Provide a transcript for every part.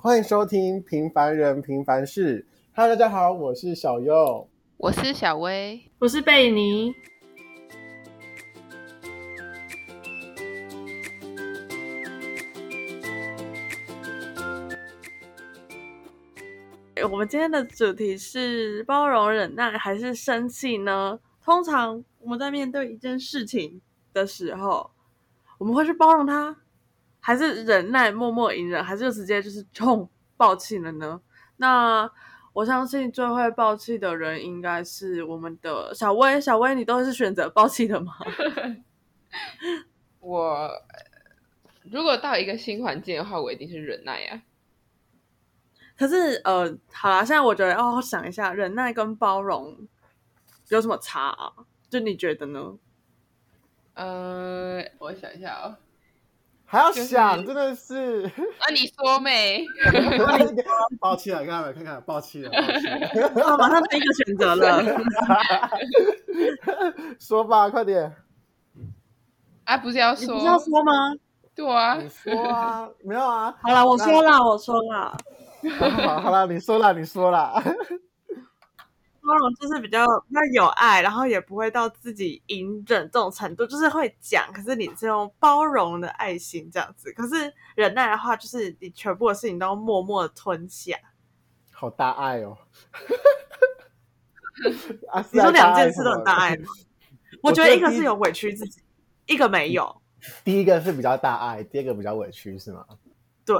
欢迎收听《平凡人平凡事》。Hello，大家好，我是小优，我是小薇，我是贝尼。我们今天的主题是包容、忍耐还是生气呢？通常我们在面对一件事情的时候，我们会去包容它，还是忍耐、默默隐忍，还是就直接就是冲爆气了呢？那我相信最会爆气的人应该是我们的小薇。小薇，你都是选择爆气的吗？我如果到一个新环境的话，我一定是忍耐呀、啊。可是，呃，好啦，现在我觉得要、哦、想一下，忍耐跟包容有什么差啊？就你觉得呢？呃，我想一下哦，还要想，就是、真的是啊？你说没？抱歉了，看看，看看，抱歉了，马上第一个选择了。说吧，快点。啊，不是要说？你不是要说吗？对啊，你说啊，没有啊。好了，我说了，我说了。好，好了，你说了，你说了。包容就是比较比较有爱，然后也不会到自己隐忍这种程度，就是会讲，可是你是用包容的爱心这样子。可是忍耐的话，就是你全部的事情都默默的吞下。好大爱哦！啊、你说两件事都很大爱吗？我觉得一个是有委屈自己，一个没有。第一个是比较大爱，第二个比较委屈，是吗？对。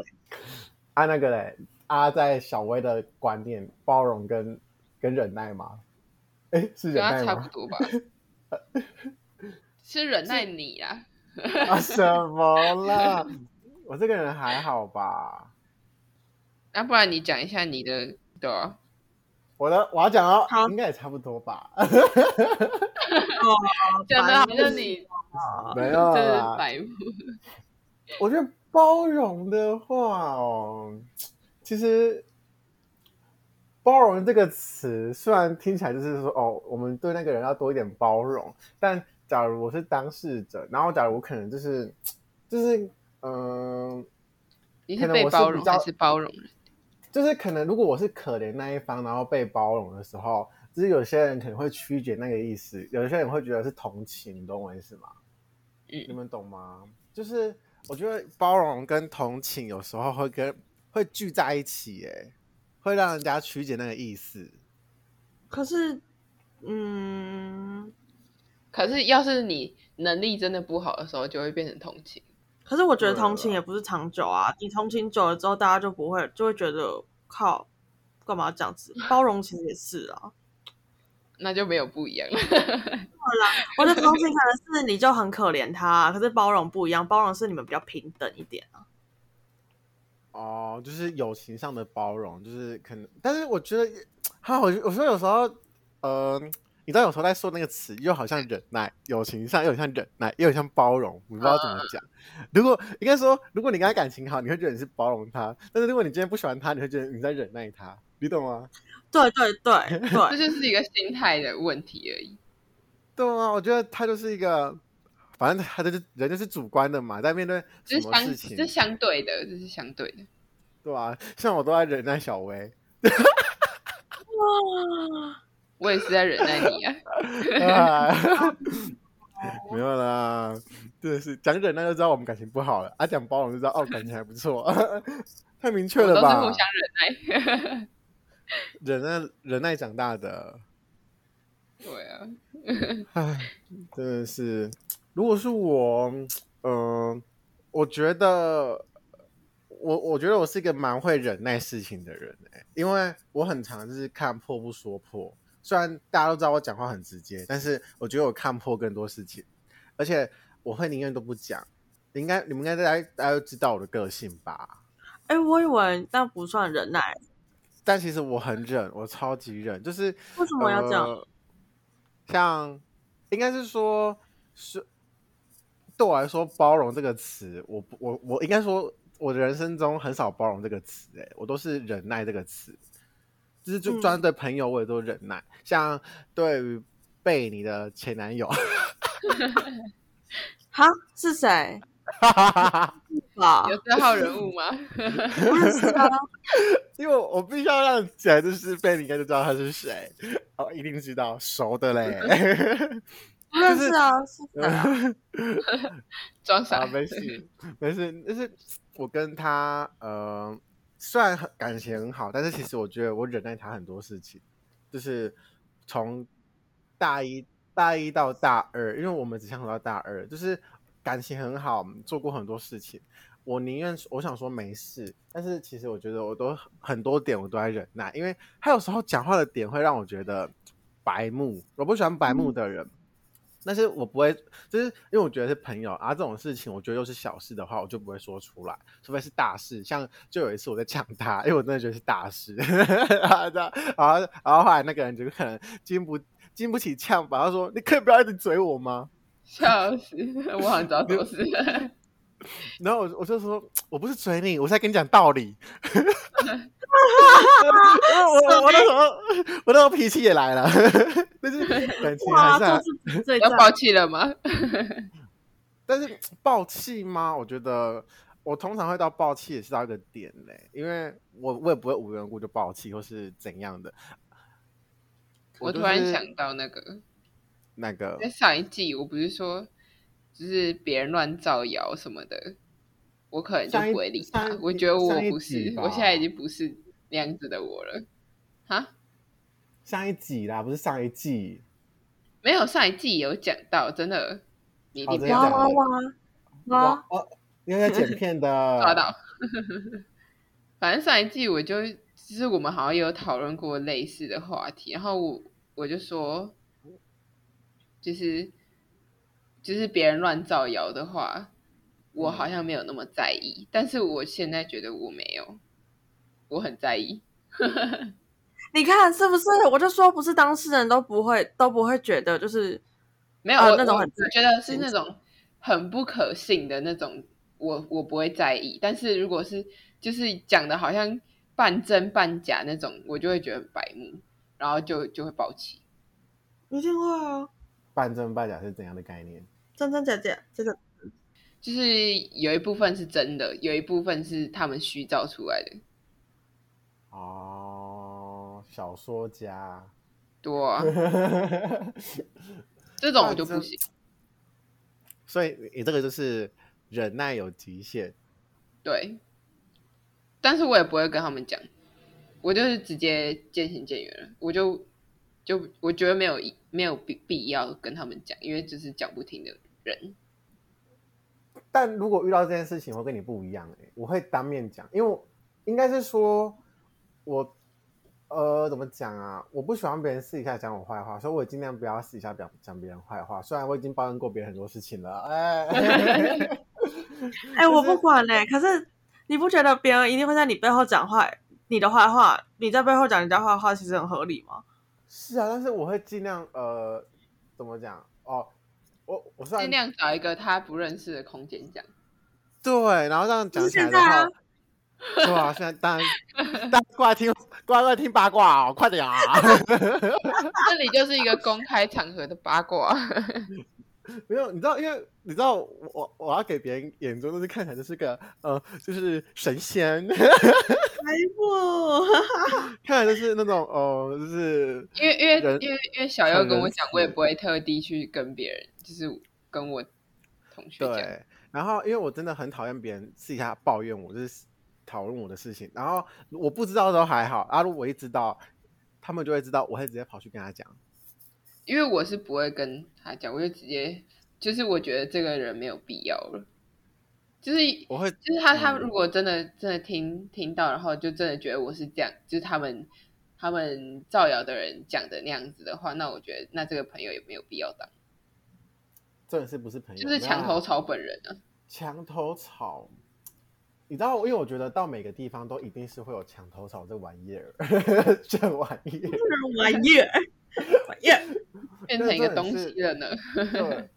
啊，那个嘞。啊，在小薇的观念，包容跟跟忍耐吗？哎，是忍耐吗？差不多吧。是忍耐你呀？啊，什么啦？我这个人还好吧？那、啊、不然你讲一下你的，对啊，我的我要讲哦，应该也差不多吧。哦，讲的好像你没有啦。白目。我觉得包容的话哦。其实，包容这个词虽然听起来就是说，哦，我们对那个人要多一点包容。但假如我是当事者，然后假如我可能就是，就是，嗯、呃，你是被包容还是包容？就是可能如果我是可怜那一方，然后被包容的时候，就是有些人可能会曲解那个意思，有些人会觉得是同情，你懂我意思吗？嗯，你们懂吗？就是我觉得包容跟同情有时候会跟。会聚在一起，哎，会让人家曲解那个意思。可是，嗯，可是要是你能力真的不好的时候，就会变成同情。可是我觉得同情也不是长久啊，你同情久了之后，大家就不会，就会觉得靠，干嘛这样子？包容其实也是啊，那就没有不一样了。我的同情可能是你就很可怜他，可是包容不一样，包容是你们比较平等一点啊。哦，就是友情上的包容，就是可能，但是我觉得，哈，我我说有时候，呃，你知道有时候在说那个词，又好像忍耐，友情上又像忍耐，又很像包容，我不知道怎么讲。如果应该说，如果你跟他感情好，你会觉得你是包容他；但是如果你今天不喜欢他，你会觉得你在忍耐他，你懂吗？对对对对，这就是一个心态的问题而已。对啊，我觉得他就是一个。反正他就是人，就是主观的嘛，在面对什么事情，这是相对的，这是相对的，对啊，像我都在忍耐小薇，哇，我也是在忍耐你 啊，没有啦，真的是讲忍耐就知道我们感情不好了，啊，讲包容就知道哦，感情还不错，太明确了吧？都是互相忍耐，忍耐忍耐长大的，对啊，唉，真的是。如果是我，嗯、呃，我觉得我我觉得我是一个蛮会忍耐事情的人哎，因为我很常就是看破不说破。虽然大家都知道我讲话很直接，但是我觉得我看破更多事情，而且我会宁愿都不讲。应该你们应该大家大家都知道我的个性吧？哎，我以为那不算忍耐，但其实我很忍，我超级忍。就是为什么要这样？呃、像应该是说是。对我来说，包容这个词，我我我应该说，我的人生中很少包容这个词，哎，我都是忍耐这个词，就是就专对朋友我也都忍耐，嗯、像对于被你的前男友，哈是谁？吧？有这号人物吗？因为我必须要让起来，就是贝你应该就知道他是谁哦，一定知道，熟的嘞。不认识啊，是谁啊？装傻，没事没事，就是我跟他呃，虽然很感情很好，但是其实我觉得我忍耐他很多事情，就是从大一大一到大二，因为我们只相处到大二，就是。感情很好，做过很多事情。我宁愿我想说没事，但是其实我觉得我都很多点我都在忍耐，因为他有时候讲话的点会让我觉得白目。我不喜欢白目的人，嗯、但是我不会，就是因为我觉得是朋友啊，这种事情我觉得又是小事的话，我就不会说出来，除非是大事。像就有一次我在呛他，因为我真的觉得是大事，然后然后然后后来那个人就可能经不经不起呛吧，他说：“你可以不要一直嘴我吗？”笑死！我很早就是。然后我我就说，我不是追你，我是在跟你讲道理。我我我那时候我那时候脾气也来了，但是感情还是要 爆气了吗？但是爆气吗？我觉得我通常会到爆气也是到一个点嘞，因为我我也不会无缘无故就爆气或是怎样的。我突然想到那个。那个在上一季，我不是说就是别人乱造谣什么的，我可能就不会理他。我觉得我不是，我现在已经不是那样子的我了。哈，上一集啦，不是上一季，没有上一季有讲到，真的，你一定不要哇哇哇哦，因为剪片的 抓到。反正上一季我就其实我们好像有讨论过类似的话题，然后我我就说。就是就是别人乱造谣的话，我好像没有那么在意，嗯、但是我现在觉得我没有，我很在意。你看是不是？我就说不是当事人都不会都不会觉得就是没有、呃、那种很，我觉得是那种很不可信的那种，我我不会在意。但是如果是就是讲的好像半真半假那种，我就会觉得很白目，然后就就会爆气。一定会啊。半真半假是怎样的概念？真真假假，这个就是有一部分是真的，有一部分是他们虚造出来的。哦，小说家，对啊，这种我就不行。所以你这个就是忍耐有极限。对，但是我也不会跟他们讲，我就是直接渐行渐远了，我就。就我觉得没有没有必必要跟他们讲，因为这是讲不听的人。但如果遇到这件事情，我跟你不一样哎，我会当面讲，因为我应该是说，我呃怎么讲啊？我不喜欢别人私底下讲我坏话，所以我尽量不要私底下讲讲别人坏话。虽然我已经抱怨过别人很多事情了，哎，哎、欸，我不管嘞。可是你不觉得别人一定会在你背后讲坏你的坏话？你在背后讲人家坏话，其实很合理吗？是啊，但是我会尽量呃，怎么讲哦？我我是尽量找一个他不认识的空间讲。对，然后这样讲起来的话，对啊，现在当然，大家过来听，过来过来听八卦哦，快点啊！这里就是一个公开场合的八卦。没有，你知道，因为你知道，我我要给别人眼中都是看起来就是个呃，就是神仙。哎不，看来就是那种哦、呃，就是因为因为因为因为小优跟我讲，我也不会特地去跟别人，就是跟我同学讲。对，然后因为我真的很讨厌别人私底下抱怨我，就是讨论我的事情。然后我不知道都还好，啊，如果我一知道，他们就会知道，我会直接跑去跟他讲。因为我是不会跟他讲，我就直接就是我觉得这个人没有必要了，就是我会就是他他如果真的真的听听到，然后就真的觉得我是这样，就是他们他们造谣的人讲的那样子的话，那我觉得那这个朋友也没有必要当。这是不是朋友？就是墙头草本人啊。墙头草，你知道，因为我觉得到每个地方都一定是会有墙头草这玩意儿，这玩意儿，这玩意儿。耶，变成一个东西了呢。对，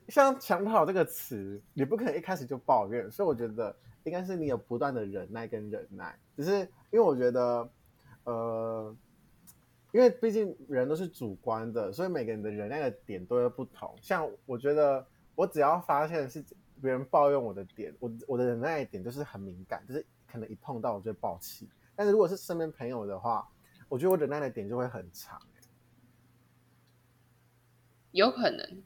像“强跑”这个词，你不可能一开始就抱怨，所以我觉得应该是你有不断的忍耐跟忍耐。只是因为我觉得，呃，因为毕竟人都是主观的，所以每个人的忍耐的点都会不同。像我觉得，我只要发现是别人抱怨我的点，我我的忍耐点就是很敏感，就是可能一碰到我就会爆气。但是如果是身边朋友的话，我觉得我忍耐的点就会很长。有可能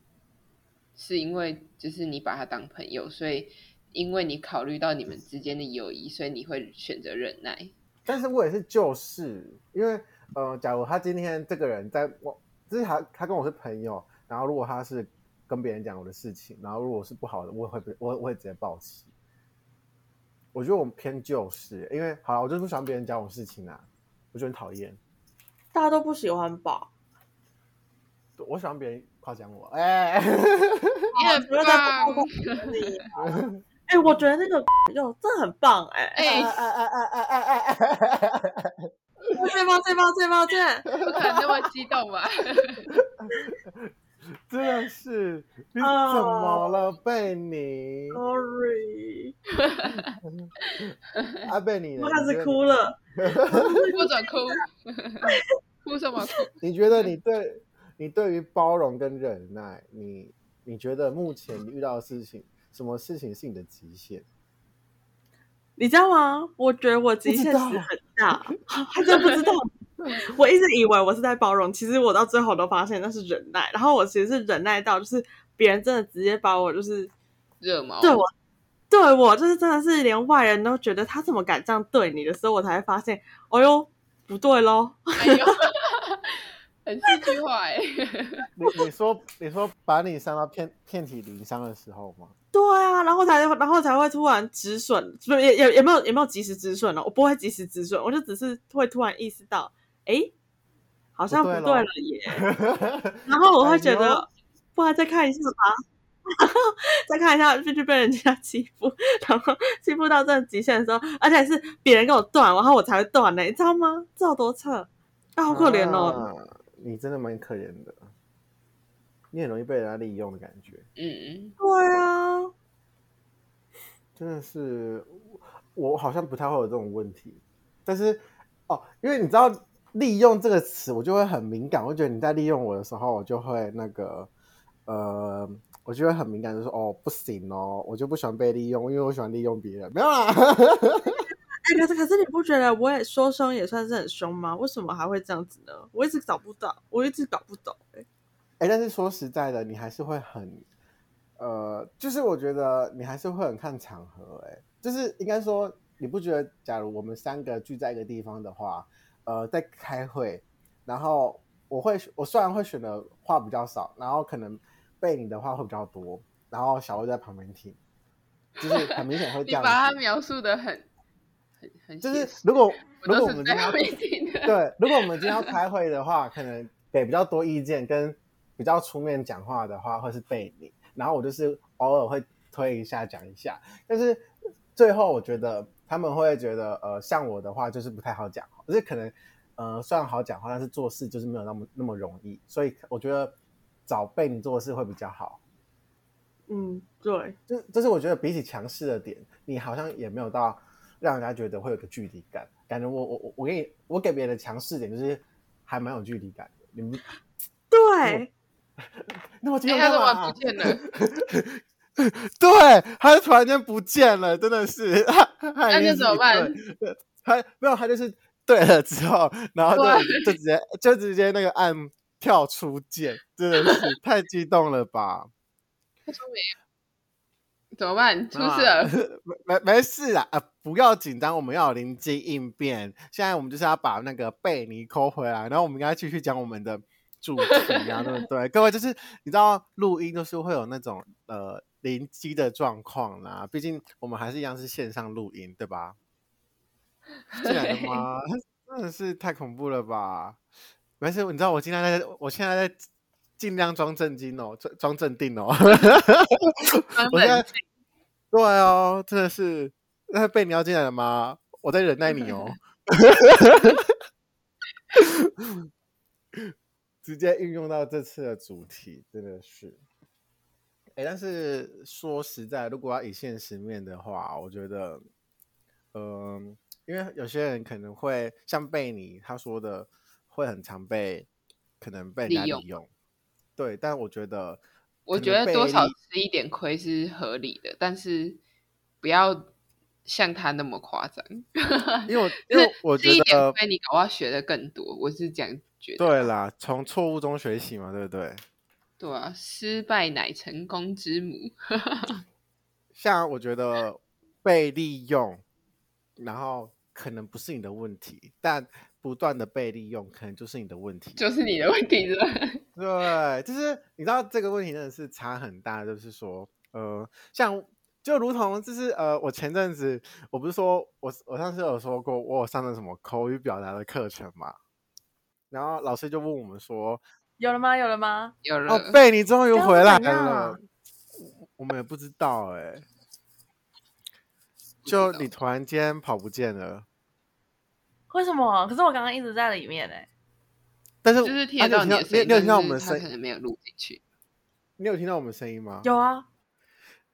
是因为就是你把他当朋友，所以因为你考虑到你们之间的友谊，所以你会选择忍耐。但是我也是就事，因为呃，假如他今天这个人在我，就是他他跟我是朋友，然后如果他是跟别人讲我的事情，然后如果是不好的，我会被我我会直接抱起。我觉得我们偏就事，因为好了，我就是不喜欢别人讲我事情啊，我觉得很讨厌。大家都不喜欢吧？我喜欢别人夸奖我，哎，你也不用在你。哎，我觉得那个，哟，这很棒，哎，哎哎哎哎哎哎哎哎，最棒最棒最棒最棒，不可能那么激动吧？真的是，怎么了，贝尼？Sorry，啊，贝尼，我开始哭了，不准哭，哭什么哭？你觉得你对？你对于包容跟忍耐，你你觉得目前你遇到的事情？什么事情是你的极限？你知道吗？我觉得我极限是很大，还真不知道。我一直以为我是在包容，其实我到最后都发现那是忍耐。然后我其实是忍耐到，就是别人真的直接把我就是热毛，对我对我就是真的是连外人都觉得他怎么敢这样对你的时候，我才会发现，哦呦，不对喽。哎呦很戏剧化 哎！你你说你说把你伤到遍遍体鳞伤的时候吗？对啊，然后才然后才会突然止损，不也也也没有也没有及时止损了。我不会及时止损，我就只是会突然意识到，哎，好像不对了耶。然后我会觉得，哎、不然再看一下吧，再看一下，继续被人家欺负，然后欺负到这极限的时候，而且是别人跟我断，然后我才会断呢，你知道吗？这有多扯？啊，好可怜哦。啊你真的蛮可怜的，你很容易被人家利用的感觉。嗯，对啊，真的是，我好像不太会有这种问题。但是哦，因为你知道“利用”这个词，我就会很敏感。我觉得你在利用我的时候，我就会那个呃，我就会很敏感，就说哦，不行哦，我就不喜欢被利用，因为我喜欢利用别人。没有啦。可是可是你不觉得我也说凶也算是很凶吗？为什么还会这样子呢？我一直找不到，我一直搞不懂、欸。哎、欸，但是说实在的，你还是会很，呃，就是我觉得你还是会很看场合、欸。哎，就是应该说，你不觉得，假如我们三个聚在一个地方的话，呃，在开会，然后我会，我虽然会选的话比较少，然后可能背你的话会比较多，然后小薇在旁边听，就是很明显会 这样。你把它描述的很。就是如果如果我们今天要对，如果我们今天要开会的话，可能给比较多意见跟比较出面讲话的话，会是贝尼，然后我就是偶尔会推一下讲一下，但是最后我觉得他们会觉得呃，像我的话就是不太好讲，就是可能呃虽然好讲话，但是做事就是没有那么那么容易，所以我觉得找贝尼做事会比较好。嗯，对，就就是我觉得比起强势的点，你好像也没有到。让人家觉得会有个距离感，感觉我我我我给你我给别人的强势点就是还蛮有距离感的。你们对，那我今天干嘛？他不见了？对，他突然间不见了，真的是。那就怎么办？他没有，他就是对了之后，然后就就直接就直接那个按跳出键，真的是太激动了吧？他说没有。怎么办？出事了？没没事啦，啊，不要紧张，我们要有灵机应变。现在我们就是要把那个贝尼抠回来，然后我们应该继续讲我们的主 题啊，对不对？各位就是你知道录音都是会有那种呃灵机的状况啦，毕竟我们还是一样是线上录音，对吧？进来了吗？真的是太恐怖了吧？没事，你知道我今天在，我现在在。尽量装正经哦，装装镇定哦。我现在对哦，真的是那被你要进来了吗？我在忍耐你哦。直接运用到这次的主题，真的是。哎，但是说实在，如果要以现实面的话，我觉得，嗯、呃，因为有些人可能会像贝尼他说的，会很常被可能被人家利用。对，但我觉得，我觉得多少吃一点亏是合理的，但是不要像他那么夸张。因为我 因为我觉得，亏你搞不好学的更多，我是这样觉得。对啦，从错误中学习嘛，对不对？对啊，失败乃成功之母。像我觉得被利用，然后可能不是你的问题，但不断的被利用，可能就是你的问题，就是你的问题，是吧？对，就是你知道这个问题真的是差很大，就是说，呃，像就如同就是呃，我前阵子我不是说我我上次有说过，我有上的什么口语表达的课程嘛，然后老师就问我们说。有了吗？有了吗？有了。哦，贝，你终于回来了。我们也不知道哎、欸，就你突然间跑不见了。为什么？可是我刚刚一直在里面哎、欸。但是就是听到你的声音，你有听到我们的声音，可能没有录进去。你有听到我们声音吗？有啊。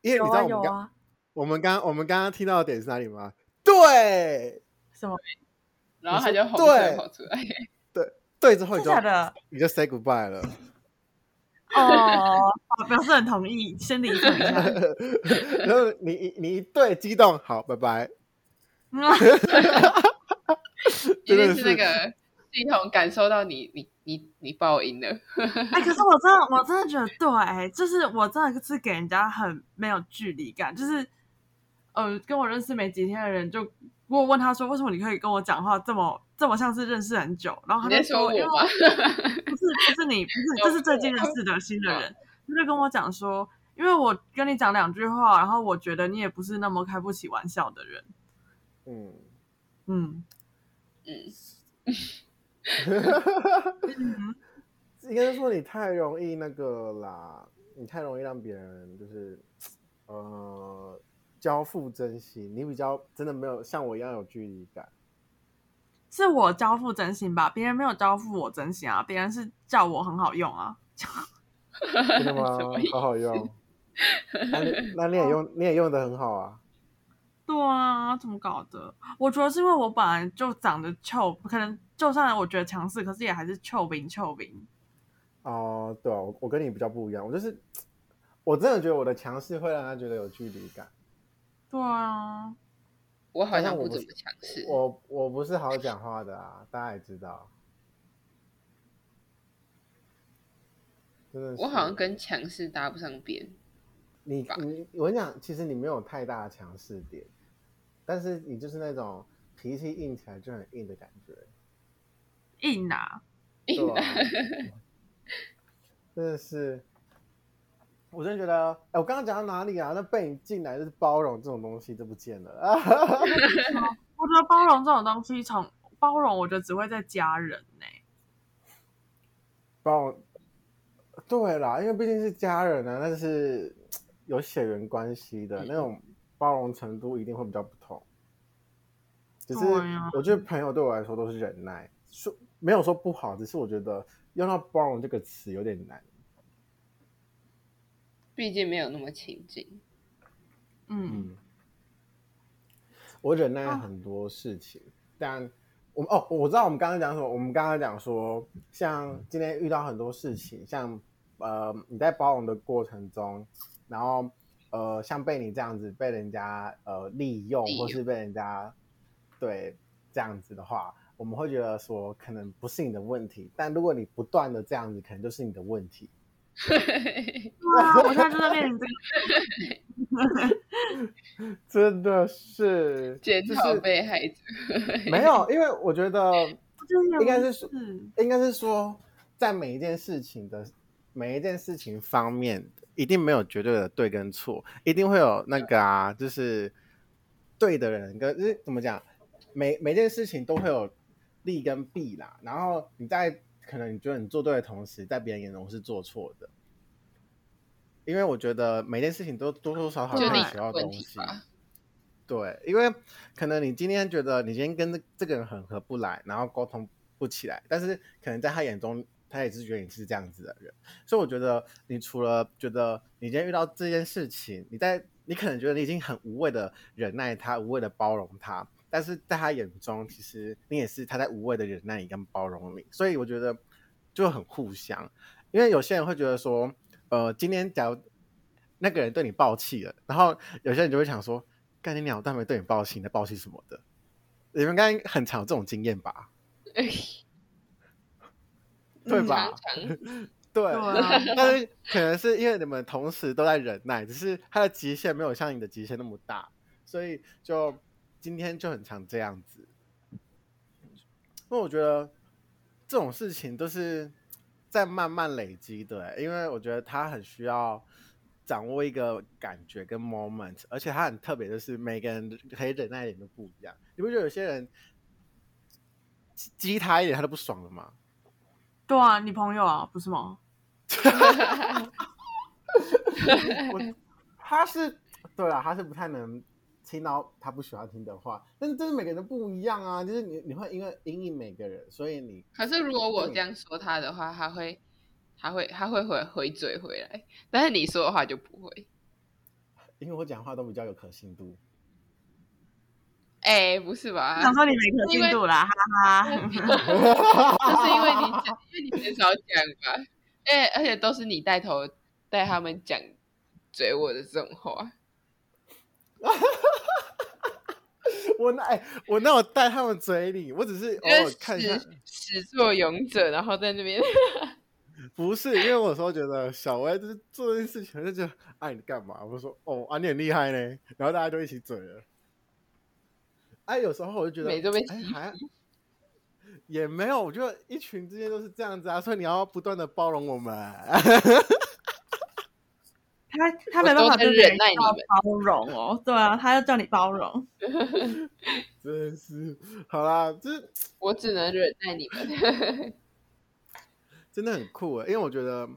因为你知道我们刚、啊、我们刚我们刚刚听到的点是哪里吗？对。什么？然后他就红色跑出来。对，之后你就的你就 say goodbye 了。哦，表示很同意，先离开一下。然后你你一对激动，好，拜拜。一定是那个系统感受到你你你你报应了。哎、欸，可是我真的我真的觉得对，就是我真的是给人家很没有距离感，就是呃，跟我认识没几天的人就。我问他说：“为什么你可以跟我讲话这么这么像是认识很久？”然后他就说：“说我吗？不是，不是你，不是，这是最近认识的新的人。”他就跟我讲说：“因为我跟你讲两句话，然后我觉得你也不是那么开不起玩笑的人。”嗯嗯嗯，应该是说你太容易那个啦，你太容易让别人就是呃。交付真心，你比较真的没有像我一样有距离感。是我交付真心吧？别人没有交付我真心啊！别人是叫我很好用啊。真的吗？好好用。那你也用，你也用的很好啊。对啊，怎么搞的？我觉得是因为我本来就长得臭，可能就算我觉得强势，可是也还是臭兵臭兵。哦、呃，对啊，我跟你比较不一样，我就是我真的觉得我的强势会让他觉得有距离感。对啊，我好像不怎么强势。我我不是好讲话的啊，大家也知道。真的，我好像跟强势搭不上边。你你我跟你讲，其实你没有太大的强势点，但是你就是那种脾气硬起来就很硬的感觉。硬啊，硬啊，真的是。我真的觉得，哎，我刚刚讲到哪里啊？那被你进来就是包容这种东西都不见了。我觉得包容这种东西，从包容，我觉得只会在家人呢、欸。包容，对啦，因为毕竟是家人啊，但是有血缘关系的、嗯、那种包容程度一定会比较不同。只是我觉得朋友对我来说都是忍耐，说没有说不好，只是我觉得用到包容这个词有点难。毕竟没有那么亲近，嗯，我忍耐很多事情，啊、但我哦，我知道我们刚刚讲什么。我们刚刚讲说，像今天遇到很多事情，像呃，你在包容的过程中，然后呃，像被你这样子被人家呃利用，或是被人家对这样子的话，我们会觉得说，可能不是你的问题。但如果你不断的这样子，可能就是你的问题。哇！我现在就在面临这个，真的是检讨被害者。没有，因为我觉得 应该是说，应该是说，在每一件事情的每一件事情方面，一定没有绝对的对跟错，一定会有那个啊，就是对的人跟就是怎么讲，每每件事情都会有利跟弊啦。然后你在。可能你觉得你做对的同时，在别人眼中是做错的，因为我觉得每件事情都多多少少会学到东西。对，因为可能你今天觉得你今天跟这个人很合不来，然后沟通不起来，但是可能在他眼中，他也是觉得你是这样子的人。所以我觉得，你除了觉得你今天遇到这件事情，你在你可能觉得你已经很无谓的忍耐他，无谓的包容他。但是在他眼中，其实你也是他在无谓的忍耐你跟包容你，所以我觉得就很互相。因为有些人会觉得说，呃，今天假如那个人对你爆气了，然后有些人就会想说，干你鸟蛋没对你爆气，你在爆气什么的？你们应该很常有这种经验吧？对吧？对，但是可能是因为你们同时都在忍耐，只是他的极限没有像你的极限那么大，所以就今天就很常这样子。因为我觉得这种事情都是在慢慢累积的，因为我觉得他很需要掌握一个感觉跟 moment，而且他很特别的是每个人可以忍耐一点都不一样。你不觉得有些人激他一点他都不爽了吗？对啊，你朋友啊，不是吗？我他是对啊，他是不太能听到他不喜欢听的话，但是这是每个人都不一样啊，就是你你会因为因应每个人，所以你可是如果我这样说他的话，他会他会他会回回嘴回来，但是你说的话就不会，因为我讲话都比较有可信度。哎、欸，不是吧？想说你没可信度啦，哈哈。就是因为你很少讲吧？哎、欸，而且都是你带头带他们讲嘴我的这种话。我那哎、欸，我那我带他们嘴你，我只是偶尔看一下始作俑者，然后在那边。不是，因为我有时候觉得小薇就是做这件事情，就觉得哎，你干嘛？我说哦，啊，你很厉害呢，然后大家就一起嘴了。哎，有时候我就觉得，哎，还也没有，我觉得一群之间都是这样子啊，所以你要不断的包容我们。他他没办法忍耐你包容哦，对啊，他要叫你包容。真是，好啦，这我只能忍耐你们。真的很酷啊，因为我觉得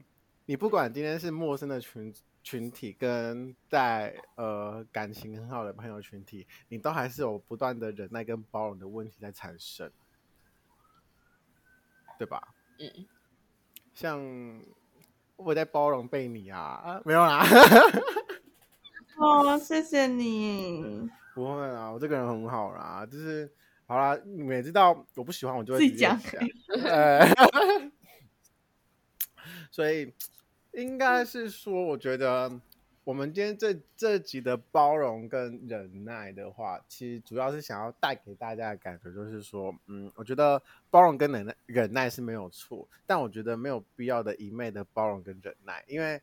你不管今天是陌生的群。群体跟在呃感情很好的朋友群体，你都还是有不断的忍耐跟包容的问题在产生，对吧？嗯，像我在包容贝尼啊，啊，没有啦。哦，谢谢你。不会啊，我这个人很好啦，就是好啦，你们也知道我不喜欢我就会自己讲。呃，所以。应该是说，我觉得我们今天这这集的包容跟忍耐的话，其实主要是想要带给大家的感觉，就是说，嗯，我觉得包容跟忍耐忍耐是没有错，但我觉得没有必要的一昧的包容跟忍耐，因为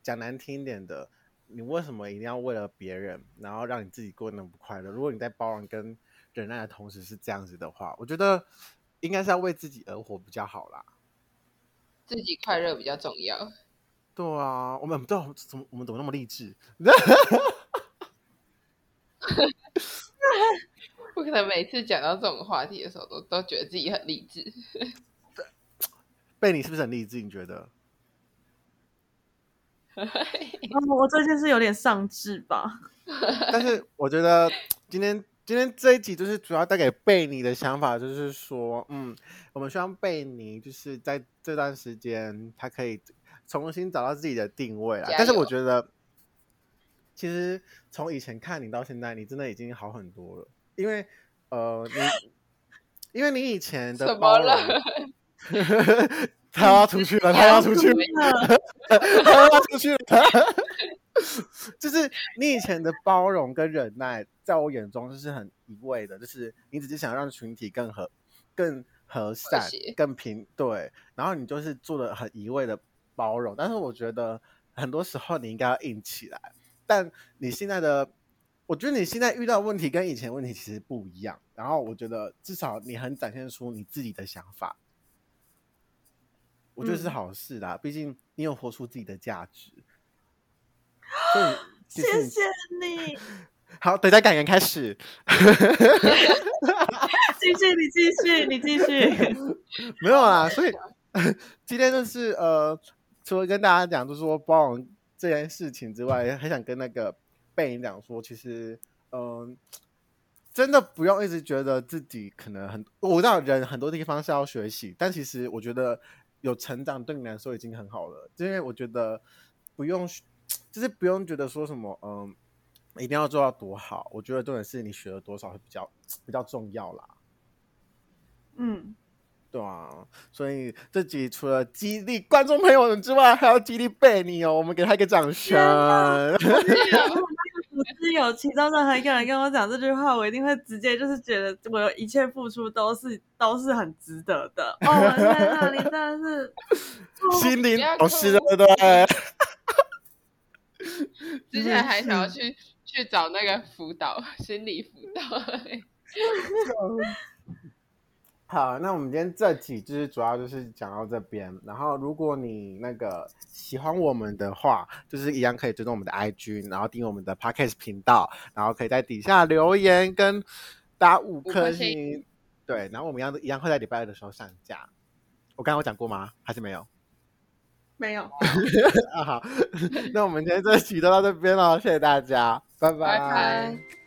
讲难听一点的，你为什么一定要为了别人，然后让你自己过得那么不快乐？如果你在包容跟忍耐的同时是这样子的话，我觉得应该是要为自己而活比较好啦。自己快乐比较重要。对啊，我们不知道怎么，我们怎么那么励志？不可能每次讲到这种话题的时候，都都觉得自己很励志。贝你是不是很励志？你觉得？我最近是有点丧志吧。但是我觉得今天。今天这一集就是主要带给贝尼的想法，就是说，嗯，我们希望贝尼就是在这段时间，他可以重新找到自己的定位啦。但是我觉得，其实从以前看你到现在，你真的已经好很多了。因为，呃，你，因为你以前的包容，他要出去了，他要出去了，他要出去了。就是你以前的包容跟忍耐，在我眼中就是很一味的，就是你只是想让群体更和、更和善、更平对，然后你就是做的很一味的包容。但是我觉得很多时候你应该要硬起来。但你现在的，我觉得你现在遇到问题跟以前问题其实不一样。然后我觉得至少你很展现出你自己的想法，我觉得是好事啦。毕竟你有活出自己的价值。谢谢你。好，等下感言开始。继续，你继续，你继续。没有啦，所以今天就是呃，除了跟大家讲，就是说包容这件事情之外，还想跟那个贝尼讲说，其实嗯、真的不用一直觉得自己可能很，我知道人很多地方是要学习，但其实我觉得有成长对你来说已经很好了，因为我觉得不用。就是不用觉得说什么，嗯，一定要做到多好。我觉得重点是你学了多少会比较比较重要啦。嗯，对啊，所以这集除了激励观众朋友们之外，还要激励贝尼哦。我们给他一个掌声。有其中任何一个人跟我讲这句话，我一定会直接就是觉得我的一切付出都是都是很值得的。哦，我在那里真的是心灵导师，对不对？之前还想要去去找那个辅导心理辅导。好，那我们今天这集就是主要就是讲到这边。然后，如果你那个喜欢我们的话，就是一样可以追踪我们的 IG，然后订阅我们的 Podcast 频道，然后可以在底下留言跟打五颗星。对，然后我们一样一样会在礼拜二的时候上架。我刚刚有讲过吗？还是没有？没有。啊好，那我们今天这集就到这边了，谢谢大家，拜拜。拜拜。